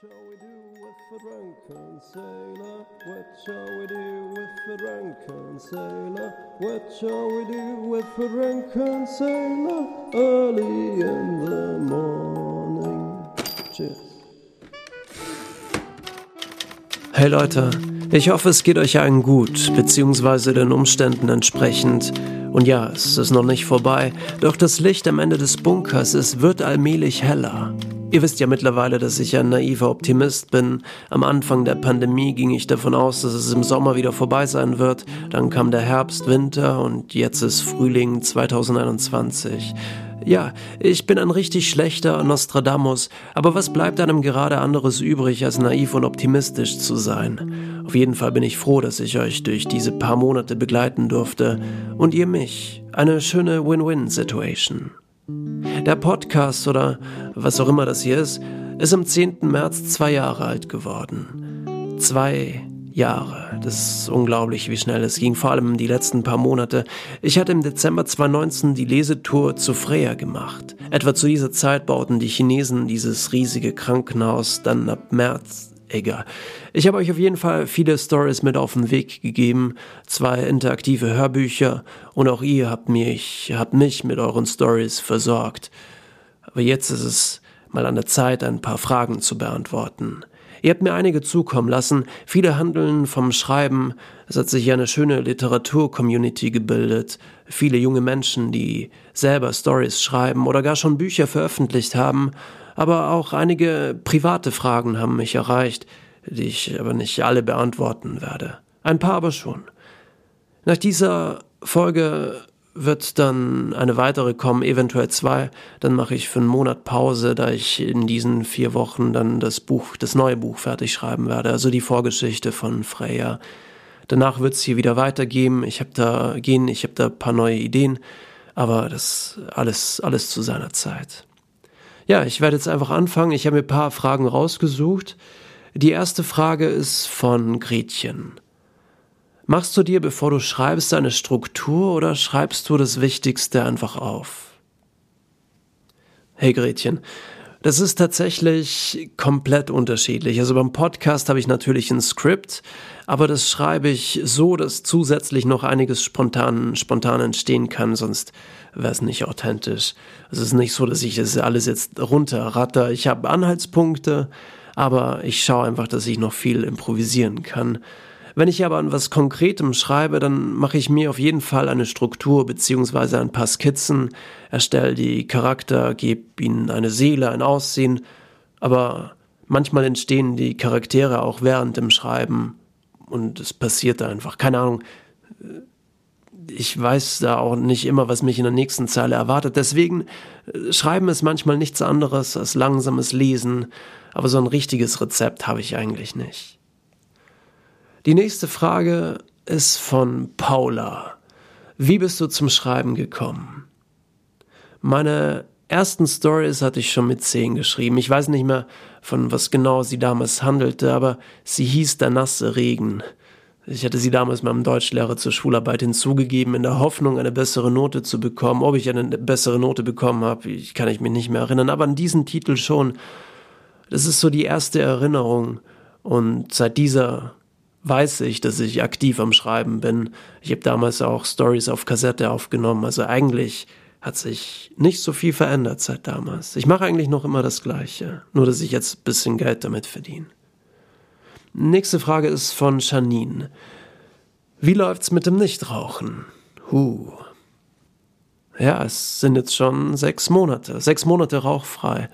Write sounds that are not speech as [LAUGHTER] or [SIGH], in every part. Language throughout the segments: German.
shall we do with the drunken sailor? What shall we do with the drunken sailor? What shall we do with the drunken sailor? Early in the morning. Cheers. Hey Leute, ich hoffe es geht euch allen gut, beziehungsweise den Umständen entsprechend. Und ja, es ist noch nicht vorbei, doch das Licht am Ende des Bunkers, es wird allmählich heller. Ihr wisst ja mittlerweile, dass ich ein naiver Optimist bin. Am Anfang der Pandemie ging ich davon aus, dass es im Sommer wieder vorbei sein wird. Dann kam der Herbst, Winter und jetzt ist Frühling 2021. Ja, ich bin ein richtig schlechter Nostradamus, aber was bleibt einem gerade anderes übrig, als naiv und optimistisch zu sein? Auf jeden Fall bin ich froh, dass ich euch durch diese paar Monate begleiten durfte und ihr mich. Eine schöne Win-Win-Situation. Der Podcast oder was auch immer das hier ist, ist am 10. März zwei Jahre alt geworden. Zwei Jahre. Das ist unglaublich, wie schnell es ging, vor allem die letzten paar Monate. Ich hatte im Dezember 2019 die Lesetour zu Freya gemacht. Etwa zu dieser Zeit bauten die Chinesen dieses riesige Krankenhaus, dann ab März egal. Ich habe euch auf jeden Fall viele Stories mit auf den Weg gegeben, zwei interaktive Hörbücher und auch ihr habt mich, habt mich mit euren Stories versorgt. Aber jetzt ist es mal an der Zeit, ein paar Fragen zu beantworten. Ihr habt mir einige zukommen lassen, viele handeln vom Schreiben, es hat sich eine schöne Literatur-Community gebildet, viele junge Menschen, die selber Stories schreiben oder gar schon Bücher veröffentlicht haben, aber auch einige private Fragen haben mich erreicht, die ich aber nicht alle beantworten werde. Ein paar aber schon. Nach dieser Folge wird dann eine weitere kommen, eventuell zwei. Dann mache ich für einen Monat Pause, da ich in diesen vier Wochen dann das Buch, das neue Buch fertig schreiben werde, also die Vorgeschichte von Freya. Danach wird es hier wieder weitergehen. Ich habe da gehen, ich habe da ein paar neue Ideen, aber das alles, alles zu seiner Zeit. Ja, ich werde jetzt einfach anfangen. Ich habe mir ein paar Fragen rausgesucht. Die erste Frage ist von Gretchen. Machst du dir, bevor du schreibst, eine Struktur oder schreibst du das Wichtigste einfach auf? Hey Gretchen, das ist tatsächlich komplett unterschiedlich. Also beim Podcast habe ich natürlich ein Skript, aber das schreibe ich so, dass zusätzlich noch einiges spontan, spontan entstehen kann, sonst wäre es nicht authentisch. Es ist nicht so, dass ich das alles jetzt runterratter. Ich habe Anhaltspunkte, aber ich schaue einfach, dass ich noch viel improvisieren kann. Wenn ich aber an was Konkretem schreibe, dann mache ich mir auf jeden Fall eine Struktur beziehungsweise ein paar Skizzen, erstelle die Charakter, gebe ihnen eine Seele, ein Aussehen, aber manchmal entstehen die Charaktere auch während dem Schreiben und es passiert einfach. Keine Ahnung, ich weiß da auch nicht immer, was mich in der nächsten Zeile erwartet. Deswegen äh, schreiben ist manchmal nichts anderes als langsames Lesen, aber so ein richtiges Rezept habe ich eigentlich nicht. Die nächste Frage ist von Paula. Wie bist du zum Schreiben gekommen? Meine ersten Stories hatte ich schon mit zehn geschrieben. Ich weiß nicht mehr, von was genau sie damals handelte, aber sie hieß Der nasse Regen. Ich hatte sie damals meinem Deutschlehrer zur Schularbeit hinzugegeben, in der Hoffnung, eine bessere Note zu bekommen. Ob ich eine bessere Note bekommen habe, ich kann ich mich nicht mehr erinnern, aber an diesen Titel schon. Das ist so die erste Erinnerung. Und seit dieser weiß ich, dass ich aktiv am Schreiben bin. Ich habe damals auch Stories auf Kassette aufgenommen. Also eigentlich hat sich nicht so viel verändert seit damals. Ich mache eigentlich noch immer das Gleiche, nur dass ich jetzt ein bisschen Geld damit verdiene. Nächste Frage ist von Janine. Wie läuft's mit dem Nichtrauchen? Huh. Ja, es sind jetzt schon sechs Monate. Sechs Monate rauchfrei.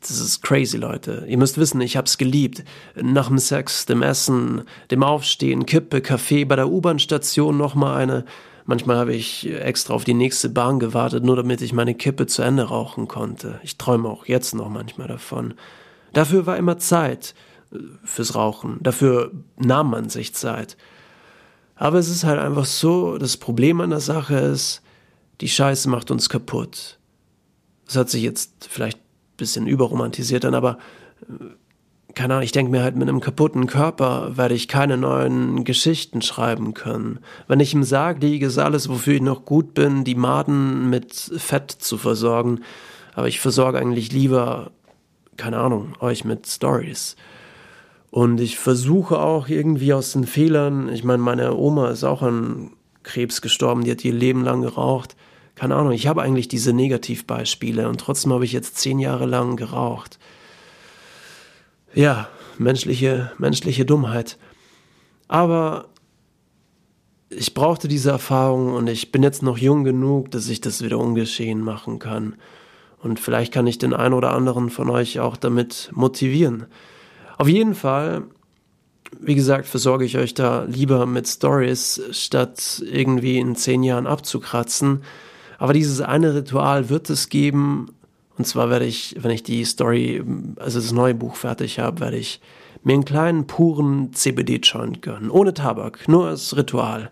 Das ist crazy, Leute. Ihr müsst wissen, ich hab's geliebt. Nach dem Sex, dem Essen, dem Aufstehen, Kippe, Kaffee, bei der U-Bahn-Station nochmal eine. Manchmal habe ich extra auf die nächste Bahn gewartet, nur damit ich meine Kippe zu Ende rauchen konnte. Ich träume auch jetzt noch manchmal davon. Dafür war immer Zeit fürs Rauchen. Dafür nahm man sich Zeit. Aber es ist halt einfach so, das Problem an der Sache ist, die Scheiße macht uns kaputt. Das hat sich jetzt vielleicht ein bisschen überromantisiert an, aber äh, keine Ahnung, ich denke mir halt, mit einem kaputten Körper werde ich keine neuen Geschichten schreiben können. Wenn ich im Sarg liege, ist alles, wofür ich noch gut bin, die Maden mit Fett zu versorgen. Aber ich versorge eigentlich lieber keine Ahnung, euch mit Stories. Und ich versuche auch irgendwie aus den Fehlern, ich meine, meine Oma ist auch an Krebs gestorben, die hat ihr Leben lang geraucht. Keine Ahnung, ich habe eigentlich diese Negativbeispiele und trotzdem habe ich jetzt zehn Jahre lang geraucht. Ja, menschliche, menschliche Dummheit. Aber ich brauchte diese Erfahrung und ich bin jetzt noch jung genug, dass ich das wieder ungeschehen machen kann. Und vielleicht kann ich den einen oder anderen von euch auch damit motivieren. Auf jeden Fall, wie gesagt, versorge ich euch da lieber mit Stories, statt irgendwie in zehn Jahren abzukratzen. Aber dieses eine Ritual wird es geben. Und zwar werde ich, wenn ich die Story, also das neue Buch fertig habe, werde ich mir einen kleinen, puren CBD-Joint gönnen. Ohne Tabak, nur als Ritual.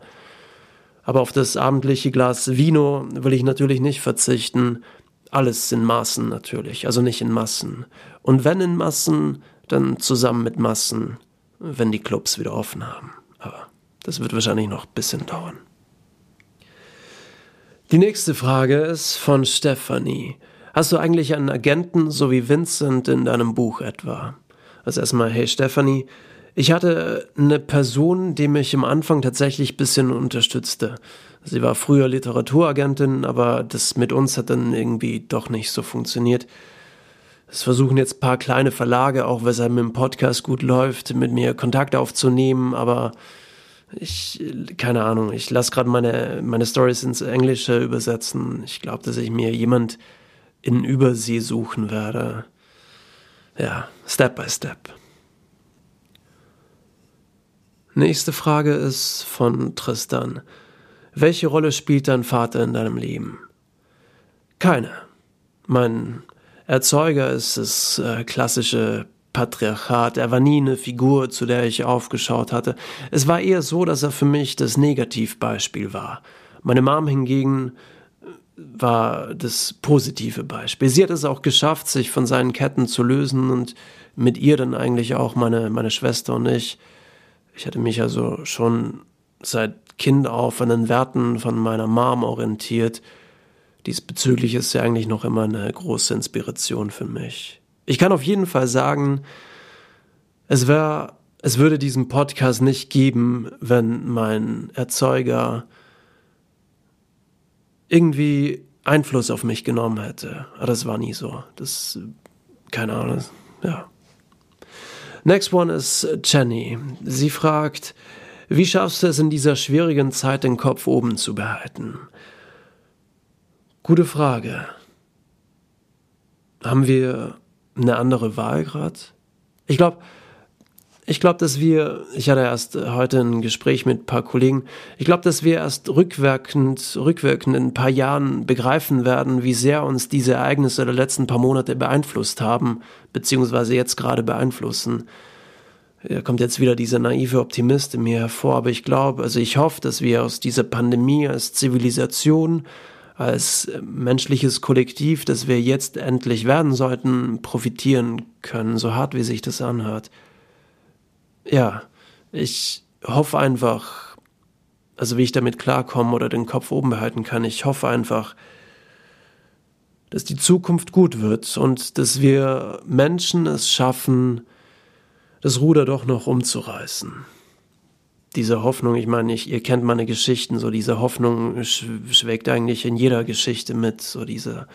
Aber auf das abendliche Glas Vino will ich natürlich nicht verzichten. Alles in Maßen natürlich, also nicht in Massen. Und wenn in Massen, dann zusammen mit Massen, wenn die Clubs wieder offen haben. Aber das wird wahrscheinlich noch ein bisschen dauern. Die nächste Frage ist von Stephanie. Hast du eigentlich einen Agenten so wie Vincent in deinem Buch etwa? Also erstmal, hey Stephanie, ich hatte eine Person, die mich am Anfang tatsächlich ein bisschen unterstützte. Sie war früher Literaturagentin, aber das mit uns hat dann irgendwie doch nicht so funktioniert. Es versuchen jetzt ein paar kleine Verlage, auch weshalb mit dem Podcast gut läuft, mit mir Kontakt aufzunehmen, aber ich, keine Ahnung, ich lasse gerade meine, meine Stories ins Englische übersetzen. Ich glaube, dass ich mir jemand in Übersee suchen werde ja, Step by Step. Nächste Frage ist von Tristan. Welche Rolle spielt dein Vater in deinem Leben? Keine. Mein Erzeuger ist das äh, klassische Patriarchat. Er war nie eine Figur, zu der ich aufgeschaut hatte. Es war eher so, dass er für mich das Negativbeispiel war. Meine Mom hingegen war das positive Beispiel. Sie hat es auch geschafft, sich von seinen Ketten zu lösen und mit ihr dann eigentlich auch meine, meine Schwester und ich. Ich hatte mich also schon seit Kind auf an den Werten von meiner Mom orientiert. Diesbezüglich ist sie eigentlich noch immer eine große Inspiration für mich. Ich kann auf jeden Fall sagen, es wäre, es würde diesen Podcast nicht geben, wenn mein Erzeuger irgendwie Einfluss auf mich genommen hätte. Aber das war nie so. Das, keine Ahnung, ja. Next one ist Jenny. Sie fragt, wie schaffst du es in dieser schwierigen Zeit, den Kopf oben zu behalten? Gute Frage. Haben wir eine andere Wahl gerade? Ich glaube, ich glaube, dass wir, ich hatte erst heute ein Gespräch mit ein paar Kollegen, ich glaube, dass wir erst rückwirkend, rückwirkend in ein paar Jahren begreifen werden, wie sehr uns diese Ereignisse der letzten paar Monate beeinflusst haben, beziehungsweise jetzt gerade beeinflussen. Da kommt jetzt wieder dieser naive Optimist in mir hervor, aber ich glaube, also ich hoffe, dass wir aus dieser Pandemie als Zivilisation, als menschliches Kollektiv, das wir jetzt endlich werden sollten, profitieren können, so hart wie sich das anhört ja, ich hoffe einfach, also wie ich damit klarkomme oder den Kopf oben behalten kann, ich hoffe einfach, dass die Zukunft gut wird und dass wir Menschen es schaffen, das Ruder doch noch umzureißen. Diese Hoffnung, ich meine, ich, ihr kennt meine Geschichten, so diese Hoffnung schwelgt eigentlich in jeder Geschichte mit, so dieser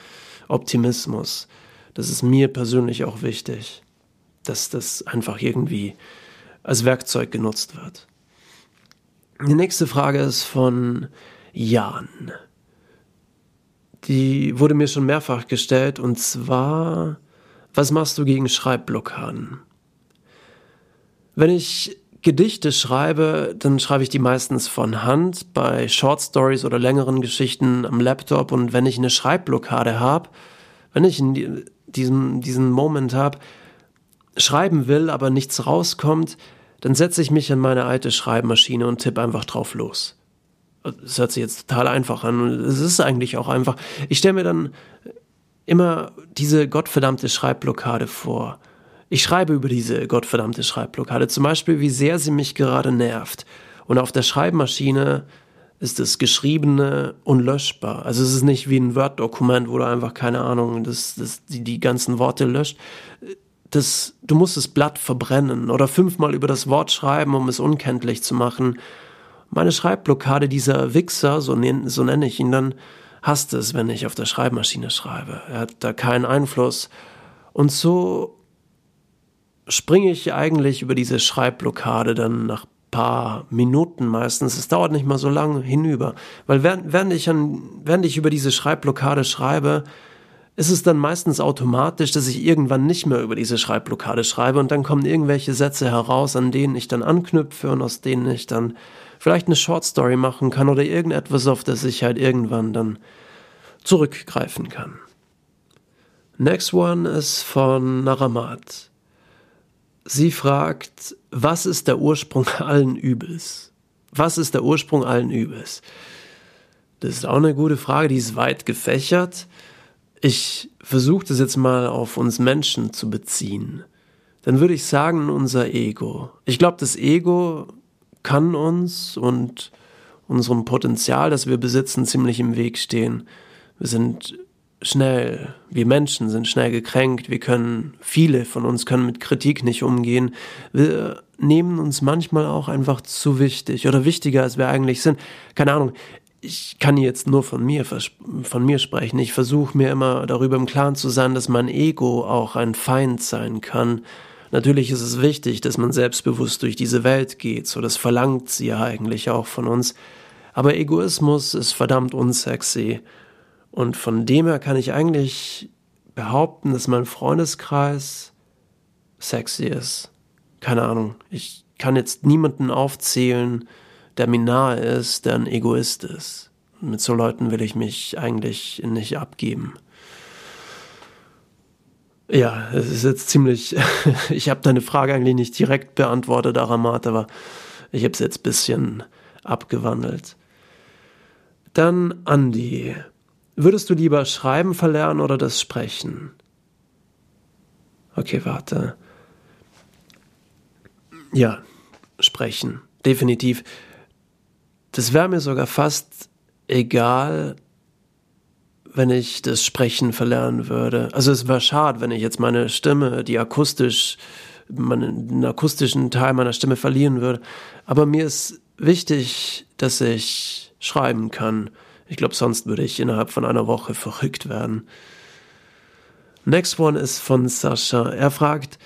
Optimismus. Das ist mir persönlich auch wichtig, dass das einfach irgendwie als Werkzeug genutzt wird. Die nächste Frage ist von Jan. Die wurde mir schon mehrfach gestellt und zwar, was machst du gegen Schreibblockaden? Wenn ich Gedichte schreibe, dann schreibe ich die meistens von Hand, bei Short Stories oder längeren Geschichten am Laptop und wenn ich eine Schreibblockade habe, wenn ich in diesem, diesen Moment habe, schreiben will, aber nichts rauskommt, dann setze ich mich an meine alte Schreibmaschine und tippe einfach drauf los. Das hört sich jetzt total einfach an und es ist eigentlich auch einfach. Ich stelle mir dann immer diese gottverdammte Schreibblockade vor. Ich schreibe über diese gottverdammte Schreibblockade, zum Beispiel, wie sehr sie mich gerade nervt. Und auf der Schreibmaschine ist das Geschriebene unlöschbar. Also es ist nicht wie ein Word-Dokument, wo du einfach, keine Ahnung, das, das, die, die ganzen Worte löscht. Das, du musst das Blatt verbrennen oder fünfmal über das Wort schreiben, um es unkenntlich zu machen. Meine Schreibblockade, dieser Wichser, so, so nenne ich ihn dann, hasst es, wenn ich auf der Schreibmaschine schreibe. Er hat da keinen Einfluss. Und so springe ich eigentlich über diese Schreibblockade dann nach paar Minuten meistens, es dauert nicht mal so lange hinüber. Weil während, während, ich, an, während ich über diese Schreibblockade schreibe, ist es dann meistens automatisch, dass ich irgendwann nicht mehr über diese Schreibblockade schreibe und dann kommen irgendwelche Sätze heraus, an denen ich dann anknüpfe und aus denen ich dann vielleicht eine Shortstory machen kann oder irgendetwas, auf das ich halt irgendwann dann zurückgreifen kann. Next one ist von Naramat. Sie fragt, was ist der Ursprung allen Übels? Was ist der Ursprung allen Übels? Das ist auch eine gute Frage, die ist weit gefächert. Ich versuche das jetzt mal auf uns Menschen zu beziehen. Dann würde ich sagen, unser Ego. Ich glaube, das Ego kann uns und unserem Potenzial, das wir besitzen, ziemlich im Weg stehen. Wir sind schnell, wir Menschen sind schnell gekränkt, wir können, viele von uns können mit Kritik nicht umgehen. Wir nehmen uns manchmal auch einfach zu wichtig oder wichtiger, als wir eigentlich sind. Keine Ahnung, ich kann jetzt nur von mir, von mir sprechen. Ich versuche mir immer darüber im Klaren zu sein, dass mein Ego auch ein Feind sein kann Natürlich ist es wichtig, dass man selbstbewusst durch diese Welt geht, so das verlangt sie ja eigentlich auch von uns. Aber Egoismus ist verdammt unsexy. Und von dem her kann ich eigentlich behaupten, dass mein Freundeskreis sexy ist. Keine Ahnung. Ich kann jetzt niemanden aufzählen, der mir nahe ist, der ein Egoist ist. Mit so Leuten will ich mich eigentlich nicht abgeben. Ja, es ist jetzt ziemlich. [LAUGHS] ich habe deine Frage eigentlich nicht direkt beantwortet, Aramat, aber ich habe es jetzt ein bisschen abgewandelt. Dann Andi. Würdest du lieber Schreiben verlernen oder das Sprechen? Okay, warte. Ja, Sprechen. Definitiv. Das wäre mir sogar fast egal, wenn ich das Sprechen verlernen würde. Also es wäre schade, wenn ich jetzt meine Stimme, die akustisch, meinen, den akustischen Teil meiner Stimme verlieren würde. Aber mir ist wichtig, dass ich schreiben kann. Ich glaube, sonst würde ich innerhalb von einer Woche verrückt werden. Next one ist von Sascha. Er fragt,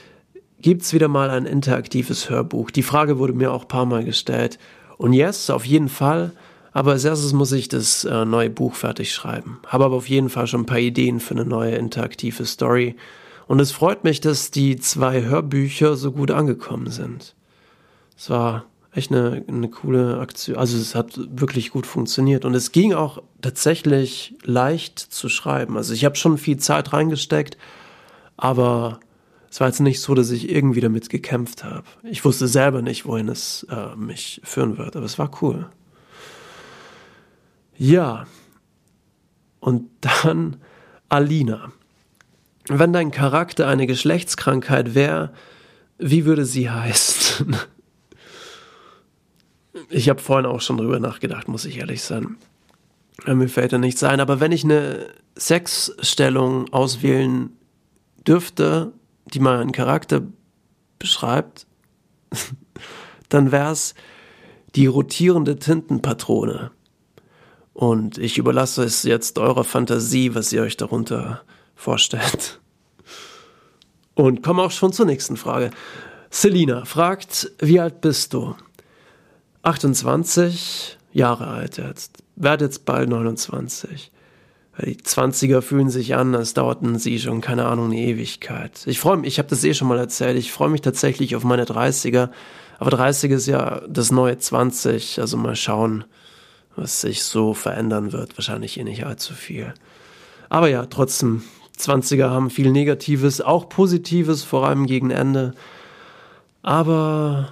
gibt's wieder mal ein interaktives Hörbuch? Die Frage wurde mir auch ein paar Mal gestellt. Und yes, auf jeden Fall. Aber als erstes muss ich das äh, neue Buch fertig schreiben. Habe aber auf jeden Fall schon ein paar Ideen für eine neue interaktive Story. Und es freut mich, dass die zwei Hörbücher so gut angekommen sind. Es war echt eine, eine coole Aktion. Also es hat wirklich gut funktioniert. Und es ging auch tatsächlich leicht zu schreiben. Also ich habe schon viel Zeit reingesteckt, aber es war jetzt nicht so, dass ich irgendwie damit gekämpft habe. Ich wusste selber nicht, wohin es äh, mich führen wird, aber es war cool. Ja. Und dann Alina. Wenn dein Charakter eine Geschlechtskrankheit wäre, wie würde sie heißen? Ich habe vorhin auch schon drüber nachgedacht, muss ich ehrlich sein. Mir fällt da nichts ein, aber wenn ich eine Sexstellung auswählen dürfte, die meinen Charakter beschreibt, [LAUGHS] dann wäre es die rotierende Tintenpatrone. Und ich überlasse es jetzt eurer Fantasie, was ihr euch darunter vorstellt. Und komme auch schon zur nächsten Frage. Selina fragt, wie alt bist du? 28 Jahre alt jetzt. Werde jetzt bald 29. Die 20er fühlen sich an, als dauerten sie schon, keine Ahnung, eine Ewigkeit. Ich freue mich, ich habe das eh schon mal erzählt, ich freue mich tatsächlich auf meine 30er. Aber 30 ist ja das neue 20, also mal schauen, was sich so verändern wird. Wahrscheinlich eh nicht allzu viel. Aber ja, trotzdem, 20er haben viel Negatives, auch Positives, vor allem gegen Ende. Aber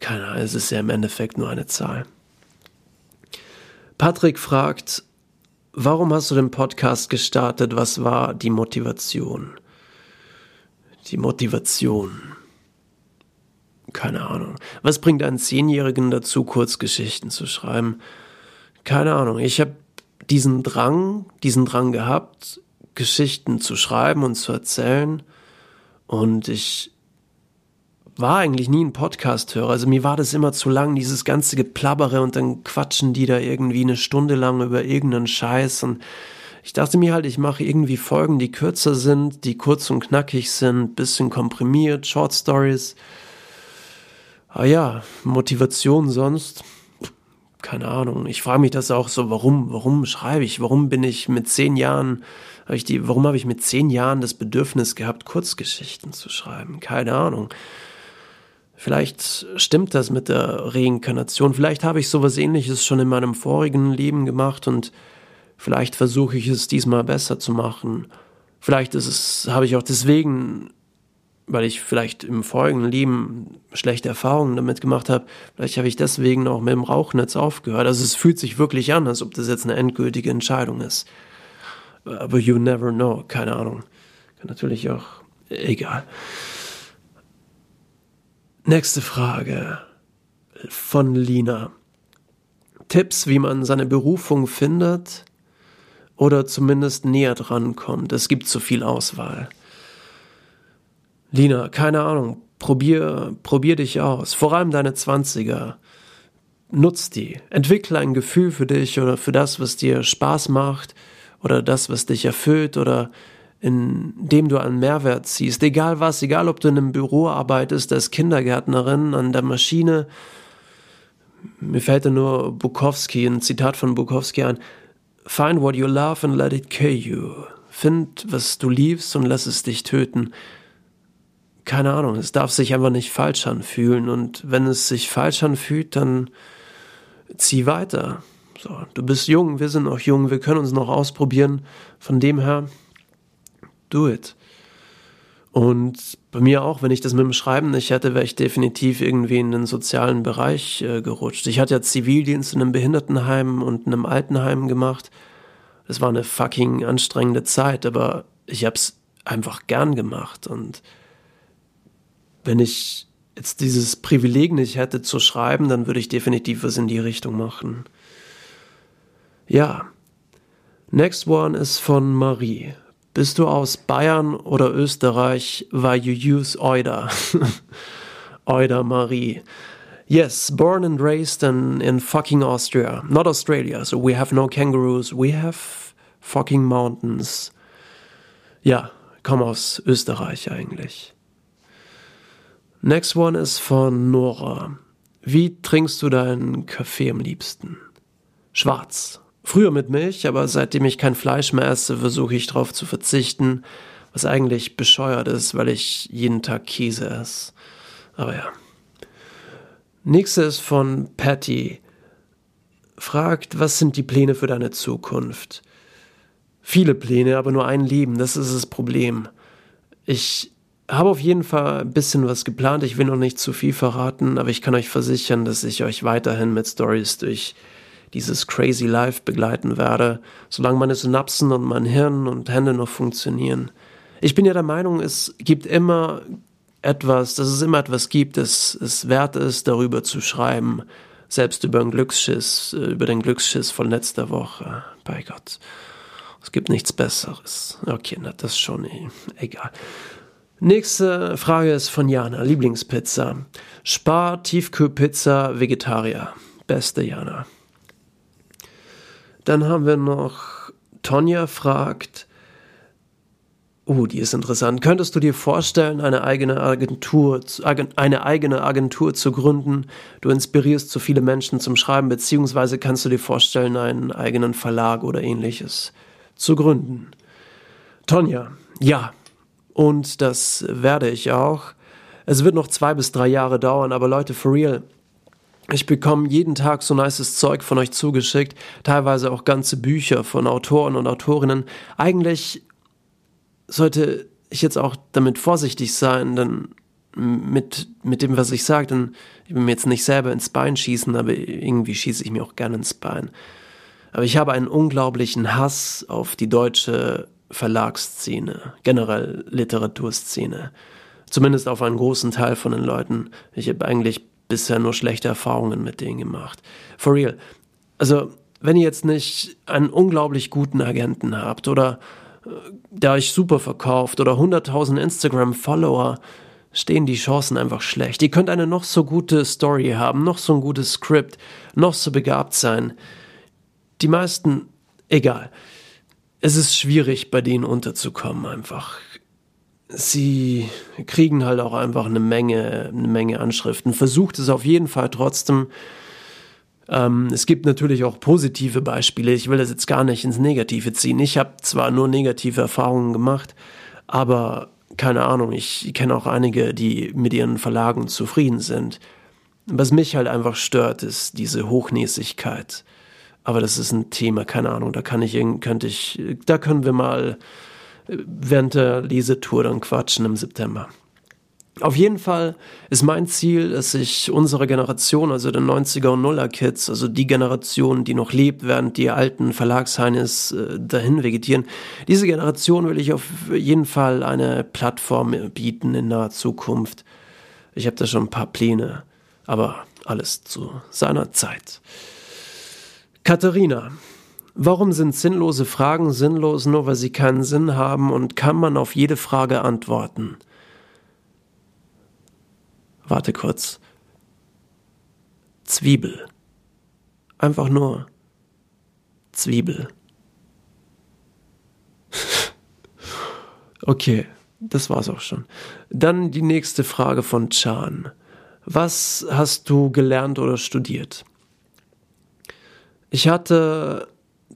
keine Ahnung, es ist ja im Endeffekt nur eine Zahl. Patrick fragt, warum hast du den Podcast gestartet? Was war die Motivation? Die Motivation. keine Ahnung. Was bringt einen Zehnjährigen dazu, Kurzgeschichten zu schreiben? Keine Ahnung. Ich habe diesen Drang, diesen Drang gehabt, Geschichten zu schreiben und zu erzählen. Und ich war eigentlich nie ein Podcast-Hörer. Also mir war das immer zu lang, dieses ganze Geplabbere und dann quatschen die da irgendwie eine Stunde lang über irgendeinen Scheiß und ich dachte mir halt, ich mache irgendwie Folgen, die kürzer sind, die kurz und knackig sind, bisschen komprimiert, Short Stories. Ah ja, Motivation sonst, keine Ahnung. Ich frage mich das auch so, warum, warum schreibe ich? Warum bin ich mit zehn Jahren, hab ich die, warum habe ich mit zehn Jahren das Bedürfnis gehabt, Kurzgeschichten zu schreiben? Keine Ahnung. Vielleicht stimmt das mit der Reinkarnation. Vielleicht habe ich sowas ähnliches schon in meinem vorigen Leben gemacht und vielleicht versuche ich es diesmal besser zu machen. Vielleicht ist es, habe ich auch deswegen, weil ich vielleicht im vorigen Leben schlechte Erfahrungen damit gemacht habe, vielleicht habe ich deswegen auch mit dem Rauchnetz aufgehört. Also es fühlt sich wirklich an, als ob das jetzt eine endgültige Entscheidung ist. Aber you never know, keine Ahnung. Kann natürlich auch, egal. Nächste Frage von Lina. Tipps, wie man seine Berufung findet oder zumindest näher dran kommt. Es gibt zu viel Auswahl. Lina, keine Ahnung, probier, probier dich aus. Vor allem deine Zwanziger. Nutz die. Entwickle ein Gefühl für dich oder für das, was dir Spaß macht oder das, was dich erfüllt oder in dem du einen Mehrwert ziehst. Egal was, egal ob du in einem Büro arbeitest, als Kindergärtnerin, an der Maschine. Mir fällt da nur Bukowski, ein Zitat von Bukowski ein. Find what you love and let it kill you. Find, was du liebst und lass es dich töten. Keine Ahnung, es darf sich einfach nicht falsch anfühlen und wenn es sich falsch anfühlt, dann zieh weiter. So, du bist jung, wir sind noch jung, wir können uns noch ausprobieren. Von dem her, do it. Und bei mir auch, wenn ich das mit dem Schreiben nicht hätte, wäre ich definitiv irgendwie in den sozialen Bereich äh, gerutscht. Ich hatte ja Zivildienst in einem Behindertenheim und einem Altenheim gemacht. Das war eine fucking anstrengende Zeit, aber ich habe es einfach gern gemacht. Und wenn ich jetzt dieses Privileg nicht hätte zu schreiben, dann würde ich definitiv was in die Richtung machen. Ja. Next one ist von Marie. Bist du aus Bayern oder Österreich? Why you use Euda? [LAUGHS] Euda Marie. Yes, born and raised in, in fucking Austria, not Australia. So we have no kangaroos, we have fucking mountains. Ja, komm aus Österreich eigentlich. Next one ist von Nora. Wie trinkst du deinen Kaffee am liebsten? Schwarz. Früher mit Milch, aber seitdem ich kein Fleisch mehr esse, versuche ich darauf zu verzichten, was eigentlich bescheuert ist, weil ich jeden Tag Käse esse. Aber ja. Nächste ist von Patty. Fragt, was sind die Pläne für deine Zukunft? Viele Pläne, aber nur ein Leben, das ist das Problem. Ich habe auf jeden Fall ein bisschen was geplant, ich will noch nicht zu viel verraten, aber ich kann euch versichern, dass ich euch weiterhin mit Stories durch dieses crazy life begleiten werde, solange meine Synapsen und mein Hirn und Hände noch funktionieren. Ich bin ja der Meinung, es gibt immer etwas, dass es immer etwas gibt, das es wert ist, darüber zu schreiben, selbst über den Glücksschiss, über den Glücksschiss von letzter Woche. Bei Gott. Es gibt nichts Besseres. Okay, na, das schon eh, egal. Nächste Frage ist von Jana. Lieblingspizza. Spar, Tiefkühlpizza, Vegetarier. Beste Jana. Dann haben wir noch Tonja fragt, Oh, die ist interessant. Könntest du dir vorstellen, eine eigene Agentur, eine eigene Agentur zu gründen? Du inspirierst so viele Menschen zum Schreiben, beziehungsweise kannst du dir vorstellen, einen eigenen Verlag oder ähnliches zu gründen? Tonja, ja. Und das werde ich auch. Es wird noch zwei bis drei Jahre dauern, aber Leute, for real, ich bekomme jeden Tag so nices Zeug von euch zugeschickt, teilweise auch ganze Bücher von Autoren und Autorinnen. Eigentlich sollte ich jetzt auch damit vorsichtig sein, denn mit, mit dem, was ich sage, denn ich will mir jetzt nicht selber ins Bein schießen, aber irgendwie schieße ich mir auch gerne ins Bein. Aber ich habe einen unglaublichen Hass auf die deutsche Verlagsszene, generell Literaturszene Zumindest auf einen großen Teil von den Leuten. Ich habe eigentlich bisher nur schlechte Erfahrungen mit denen gemacht. For real. Also, wenn ihr jetzt nicht einen unglaublich guten Agenten habt oder äh, der euch super verkauft oder 100.000 Instagram-Follower, stehen die Chancen einfach schlecht. Ihr könnt eine noch so gute Story haben, noch so ein gutes Skript, noch so begabt sein. Die meisten, egal. Es ist schwierig, bei denen unterzukommen einfach. Sie kriegen halt auch einfach eine Menge, eine Menge Anschriften. Versucht es auf jeden Fall trotzdem. Ähm, es gibt natürlich auch positive Beispiele. Ich will das jetzt gar nicht ins Negative ziehen. Ich habe zwar nur negative Erfahrungen gemacht, aber keine Ahnung, ich kenne auch einige, die mit ihren Verlagen zufrieden sind. Was mich halt einfach stört, ist diese Hochnäsigkeit. Aber das ist ein Thema, keine Ahnung, da kann ich, könnte ich, da können wir mal während der Lesetour dann quatschen im September. Auf jeden Fall ist mein Ziel, dass sich unsere Generation, also der 90er und Nuller Kids, also die Generation, die noch lebt, während die alten Verlagsheines äh, dahin vegetieren, diese Generation will ich auf jeden Fall eine Plattform bieten in naher Zukunft. Ich habe da schon ein paar Pläne, aber alles zu seiner Zeit. Katharina, Warum sind sinnlose Fragen sinnlos, nur weil sie keinen Sinn haben und kann man auf jede Frage antworten? Warte kurz. Zwiebel. Einfach nur Zwiebel. [LAUGHS] okay, das war's auch schon. Dann die nächste Frage von Chan. Was hast du gelernt oder studiert? Ich hatte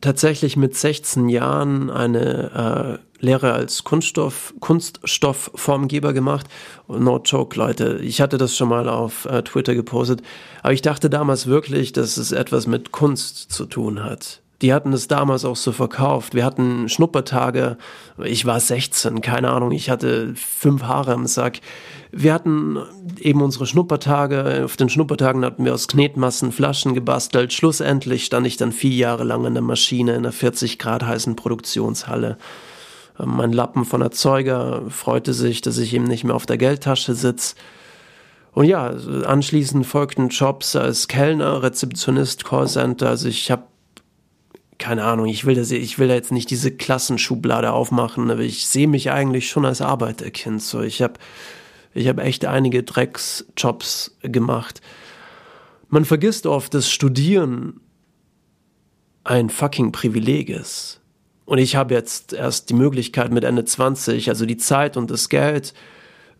tatsächlich mit 16 Jahren eine äh, Lehre als Kunststoff, Kunststoffformgeber gemacht. No joke, Leute. Ich hatte das schon mal auf äh, Twitter gepostet. Aber ich dachte damals wirklich, dass es etwas mit Kunst zu tun hat. Die hatten es damals auch so verkauft. Wir hatten Schnuppertage. Ich war 16, keine Ahnung. Ich hatte fünf Haare im Sack. Wir hatten eben unsere Schnuppertage. Auf den Schnuppertagen hatten wir aus Knetmassen Flaschen gebastelt. Schlussendlich stand ich dann vier Jahre lang in der Maschine in einer 40 Grad heißen Produktionshalle. Mein Lappen von Erzeuger freute sich, dass ich eben nicht mehr auf der Geldtasche sitze. Und ja, anschließend folgten Jobs als Kellner, Rezeptionist, Callcenter. Also ich habe keine Ahnung, ich will, das, ich will da jetzt nicht diese Klassenschublade aufmachen, aber ich sehe mich eigentlich schon als Arbeiterkind. So, ich habe ich hab echt einige Drecksjobs gemacht. Man vergisst oft, dass Studieren ein fucking Privileg ist. Und ich habe jetzt erst die Möglichkeit mit Ende 20, also die Zeit und das Geld,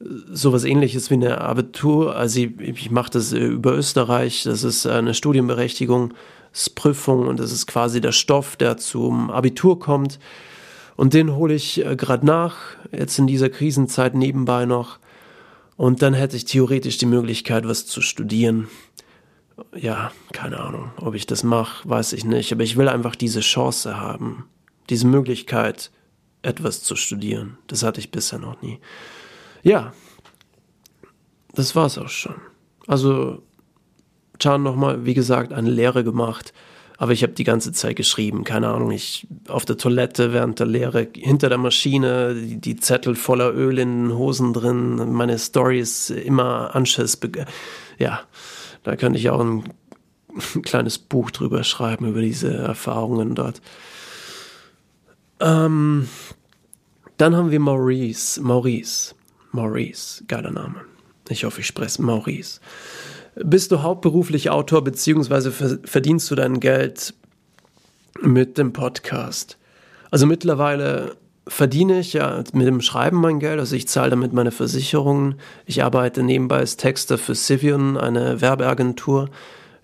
sowas ähnliches wie eine Abitur, also ich, ich mache das über Österreich, das ist eine Studienberechtigung, Prüfung und das ist quasi der Stoff, der zum Abitur kommt. Und den hole ich äh, gerade nach, jetzt in dieser Krisenzeit nebenbei noch. Und dann hätte ich theoretisch die Möglichkeit, was zu studieren. Ja, keine Ahnung, ob ich das mache, weiß ich nicht. Aber ich will einfach diese Chance haben, diese Möglichkeit, etwas zu studieren. Das hatte ich bisher noch nie. Ja, das war's auch schon. Also Chan nochmal, wie gesagt, eine Lehre gemacht. Aber ich habe die ganze Zeit geschrieben, keine Ahnung, ich auf der Toilette während der Lehre, hinter der Maschine, die, die Zettel voller Öl in den Hosen drin, meine Stories immer Anschiss. Ja, da könnte ich auch ein, ein [LAUGHS] kleines Buch drüber schreiben, über diese Erfahrungen dort. Ähm, dann haben wir Maurice, Maurice, Maurice, geiler Name. Ich hoffe, ich spreche Maurice. Bist du hauptberuflich Autor beziehungsweise verdienst du dein Geld mit dem Podcast? Also mittlerweile verdiene ich ja mit dem Schreiben mein Geld, also ich zahle damit meine Versicherungen. Ich arbeite nebenbei als Texter für Civion, eine Werbeagentur,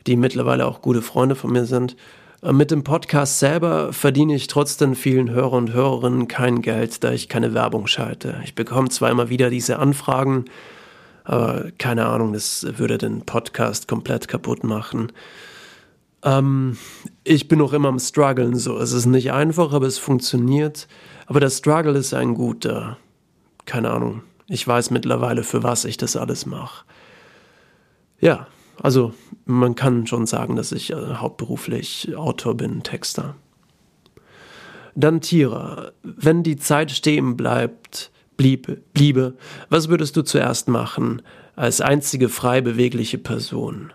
die mittlerweile auch gute Freunde von mir sind. Äh, mit dem Podcast selber verdiene ich trotz den vielen Hörer und Hörerinnen kein Geld, da ich keine Werbung schalte. Ich bekomme zwar immer wieder diese Anfragen, aber keine Ahnung, das würde den Podcast komplett kaputt machen. Ähm, ich bin noch immer am Struggeln so. Es ist nicht einfach, aber es funktioniert. Aber der Struggle ist ein guter. Keine Ahnung. Ich weiß mittlerweile, für was ich das alles mache. Ja, also man kann schon sagen, dass ich äh, hauptberuflich Autor bin, Texter. Dann Tiere. Wenn die Zeit stehen bleibt, bliebe, bliebe, was würdest du zuerst machen, als einzige frei bewegliche Person?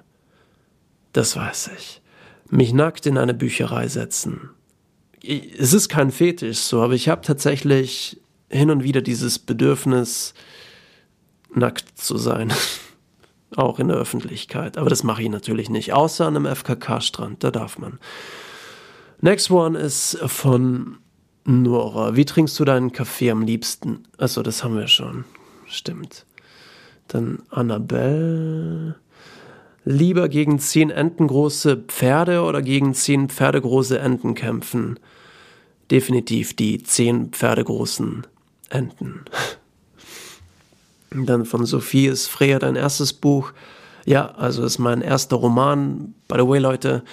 Das weiß ich. Mich nackt in eine Bücherei setzen. Es ist kein Fetisch so, aber ich habe tatsächlich hin und wieder dieses Bedürfnis, nackt zu sein. [LAUGHS] Auch in der Öffentlichkeit. Aber das mache ich natürlich nicht. Außer an einem FKK-Strand. Da darf man. Next one ist von Nora. Wie trinkst du deinen Kaffee am liebsten? Achso, das haben wir schon. Stimmt. Dann Annabelle. Lieber gegen zehn Entengroße Pferde oder gegen zehn Pferdegroße Enten kämpfen? Definitiv die zehn Pferdegroßen Enten. [LAUGHS] Dann von Sophie ist Freya dein erstes Buch. Ja, also ist mein erster Roman. By the way, Leute,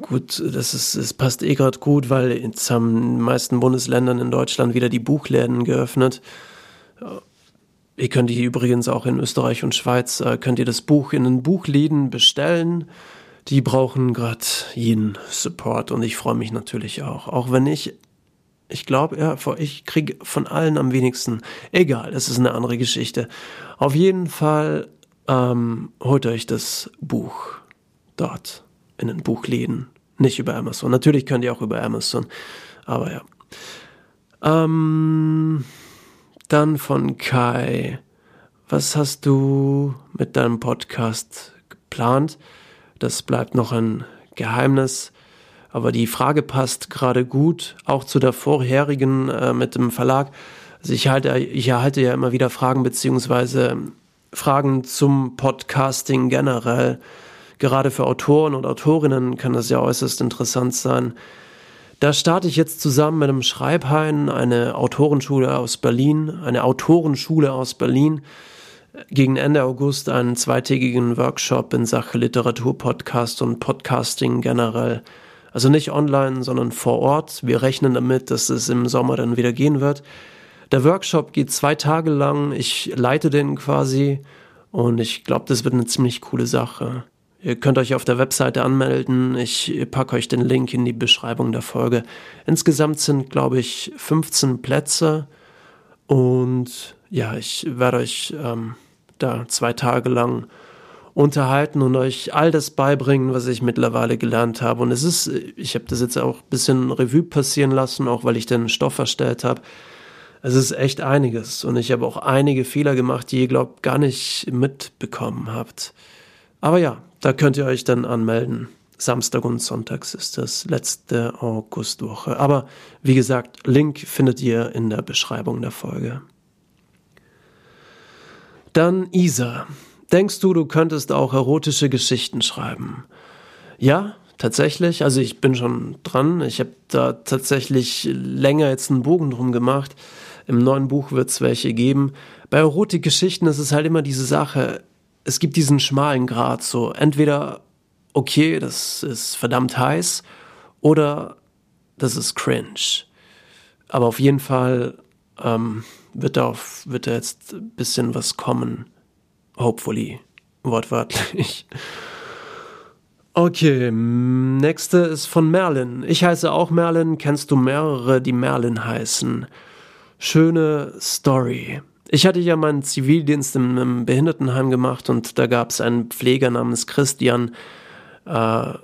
gut, das ist, es passt eh gerade gut, weil jetzt haben in den meisten Bundesländern in Deutschland wieder die Buchläden geöffnet. Ihr könnt die übrigens auch in Österreich und Schweiz, äh, könnt ihr das Buch in den Buchläden bestellen. Die brauchen gerade jeden Support und ich freue mich natürlich auch. Auch wenn ich ich glaube, ja, ich kriege von allen am wenigsten. Egal, es ist eine andere Geschichte. Auf jeden Fall ähm, holt euch das Buch dort in den Buchläden. Nicht über Amazon. Natürlich könnt ihr auch über Amazon. Aber ja. Ähm, dann von Kai. Was hast du mit deinem Podcast geplant? Das bleibt noch ein Geheimnis. Aber die Frage passt gerade gut, auch zu der vorherigen äh, mit dem Verlag. Also ich halte, ich erhalte ja immer wieder Fragen beziehungsweise Fragen zum Podcasting generell. Gerade für Autoren und Autorinnen kann das ja äußerst interessant sein. Da starte ich jetzt zusammen mit einem Schreibhain, eine Autorenschule aus Berlin, eine Autorenschule aus Berlin, gegen Ende August einen zweitägigen Workshop in Sache Literaturpodcast und Podcasting generell. Also nicht online, sondern vor Ort. Wir rechnen damit, dass es im Sommer dann wieder gehen wird. Der Workshop geht zwei Tage lang. Ich leite den quasi und ich glaube, das wird eine ziemlich coole Sache. Ihr könnt euch auf der Webseite anmelden. Ich packe euch den Link in die Beschreibung der Folge. Insgesamt sind, glaube ich, 15 Plätze. Und ja, ich werde euch ähm, da zwei Tage lang unterhalten und euch all das beibringen, was ich mittlerweile gelernt habe. Und es ist, ich habe das jetzt auch ein bisschen Revue passieren lassen, auch weil ich den Stoff erstellt habe. Es ist echt einiges und ich habe auch einige Fehler gemacht, die ihr glaubt gar nicht mitbekommen habt. Aber ja, da könnt ihr euch dann anmelden. Samstag und Sonntags ist das letzte Augustwoche. Aber wie gesagt, Link findet ihr in der Beschreibung der Folge. Dann Isa. Denkst du, du könntest auch erotische Geschichten schreiben? Ja, tatsächlich. Also ich bin schon dran. Ich habe da tatsächlich länger jetzt einen Bogen drum gemacht. Im neuen Buch wird es welche geben. Bei Erotikgeschichten ist es halt immer diese Sache. Es gibt diesen schmalen Grad. So entweder okay, das ist verdammt heiß, oder das ist cringe. Aber auf jeden Fall ähm, wird da, auf, wird da jetzt ein bisschen was kommen. Hopefully. Wortwörtlich. Okay, nächste ist von Merlin. Ich heiße auch Merlin. Kennst du mehrere, die Merlin heißen? Schöne Story. Ich hatte ja meinen Zivildienst in einem Behindertenheim gemacht und da gab es einen Pfleger namens Christian. Äh,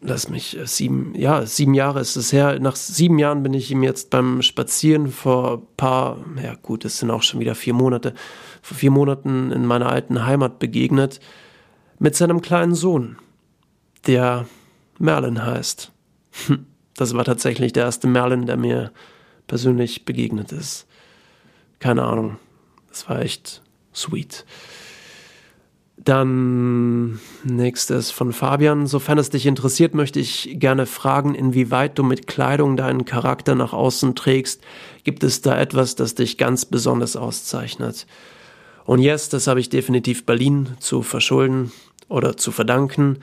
lass mich, äh, sieben, ja, sieben Jahre ist es her. Nach sieben Jahren bin ich ihm jetzt beim Spazieren vor paar, ja gut, es sind auch schon wieder vier Monate, vor vier Monaten in meiner alten Heimat begegnet, mit seinem kleinen Sohn, der Merlin heißt. [LAUGHS] Das war tatsächlich der erste Merlin, der mir persönlich begegnet ist. Keine Ahnung. Das war echt sweet. Dann nächstes von Fabian. Sofern es dich interessiert, möchte ich gerne fragen, inwieweit du mit Kleidung deinen Charakter nach außen trägst. Gibt es da etwas, das dich ganz besonders auszeichnet? Und yes, das habe ich definitiv Berlin zu verschulden oder zu verdanken.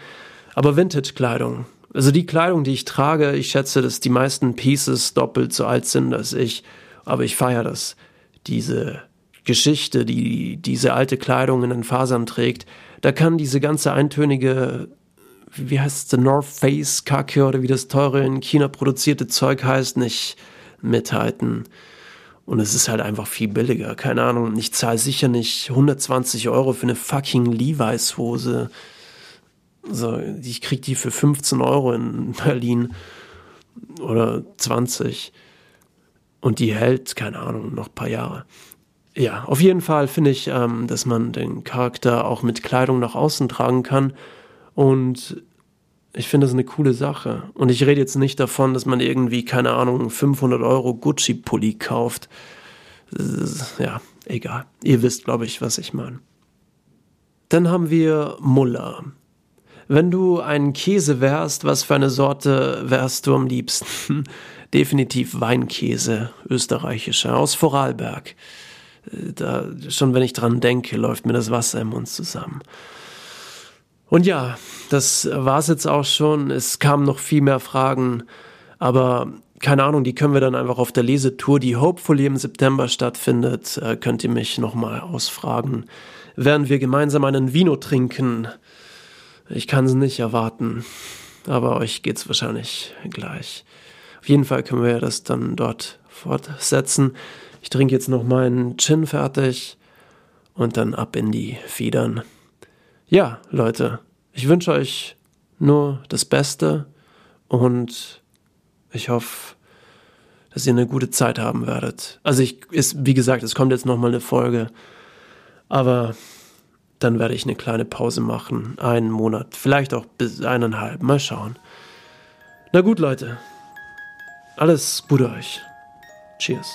Aber Vintage-Kleidung. Also die Kleidung, die ich trage, ich schätze, dass die meisten Pieces doppelt so alt sind als ich. Aber ich feiere das. Diese Geschichte, die diese alte Kleidung in den Fasern trägt, da kann diese ganze eintönige, wie heißt es, North Face Kacke oder wie das teure in China produzierte Zeug heißt, nicht mithalten. Und es ist halt einfach viel billiger. Keine Ahnung, ich zahle sicher nicht 120 Euro für eine fucking Levi's Hose. So, ich krieg die für 15 Euro in Berlin oder 20. Und die hält, keine Ahnung, noch ein paar Jahre. Ja, auf jeden Fall finde ich, ähm, dass man den Charakter auch mit Kleidung nach außen tragen kann. Und ich finde das eine coole Sache. Und ich rede jetzt nicht davon, dass man irgendwie, keine Ahnung, 500 Euro Gucci-Pulli kauft. Ja, egal. Ihr wisst, glaube ich, was ich meine. Dann haben wir Muller. Wenn du ein Käse wärst, was für eine Sorte wärst du am liebsten? Definitiv Weinkäse, österreichischer, aus Vorarlberg. Da, schon wenn ich dran denke, läuft mir das Wasser im Mund zusammen. Und ja, das war's jetzt auch schon. Es kamen noch viel mehr Fragen, aber keine Ahnung, die können wir dann einfach auf der Lesetour, die hopefully im September stattfindet, äh, könnt ihr mich nochmal ausfragen. Während wir gemeinsam einen Vino trinken. Ich kann es nicht erwarten, aber euch geht's wahrscheinlich gleich. Auf jeden Fall können wir das dann dort fortsetzen. Ich trinke jetzt noch meinen Gin fertig und dann ab in die Federn. Ja, Leute, ich wünsche euch nur das Beste und ich hoffe, dass ihr eine gute Zeit haben werdet. Also ich ist wie gesagt, es kommt jetzt noch mal eine Folge, aber dann werde ich eine kleine Pause machen, einen Monat, vielleicht auch bis eineinhalb, mal schauen. Na gut, Leute, alles Gute euch. Cheers.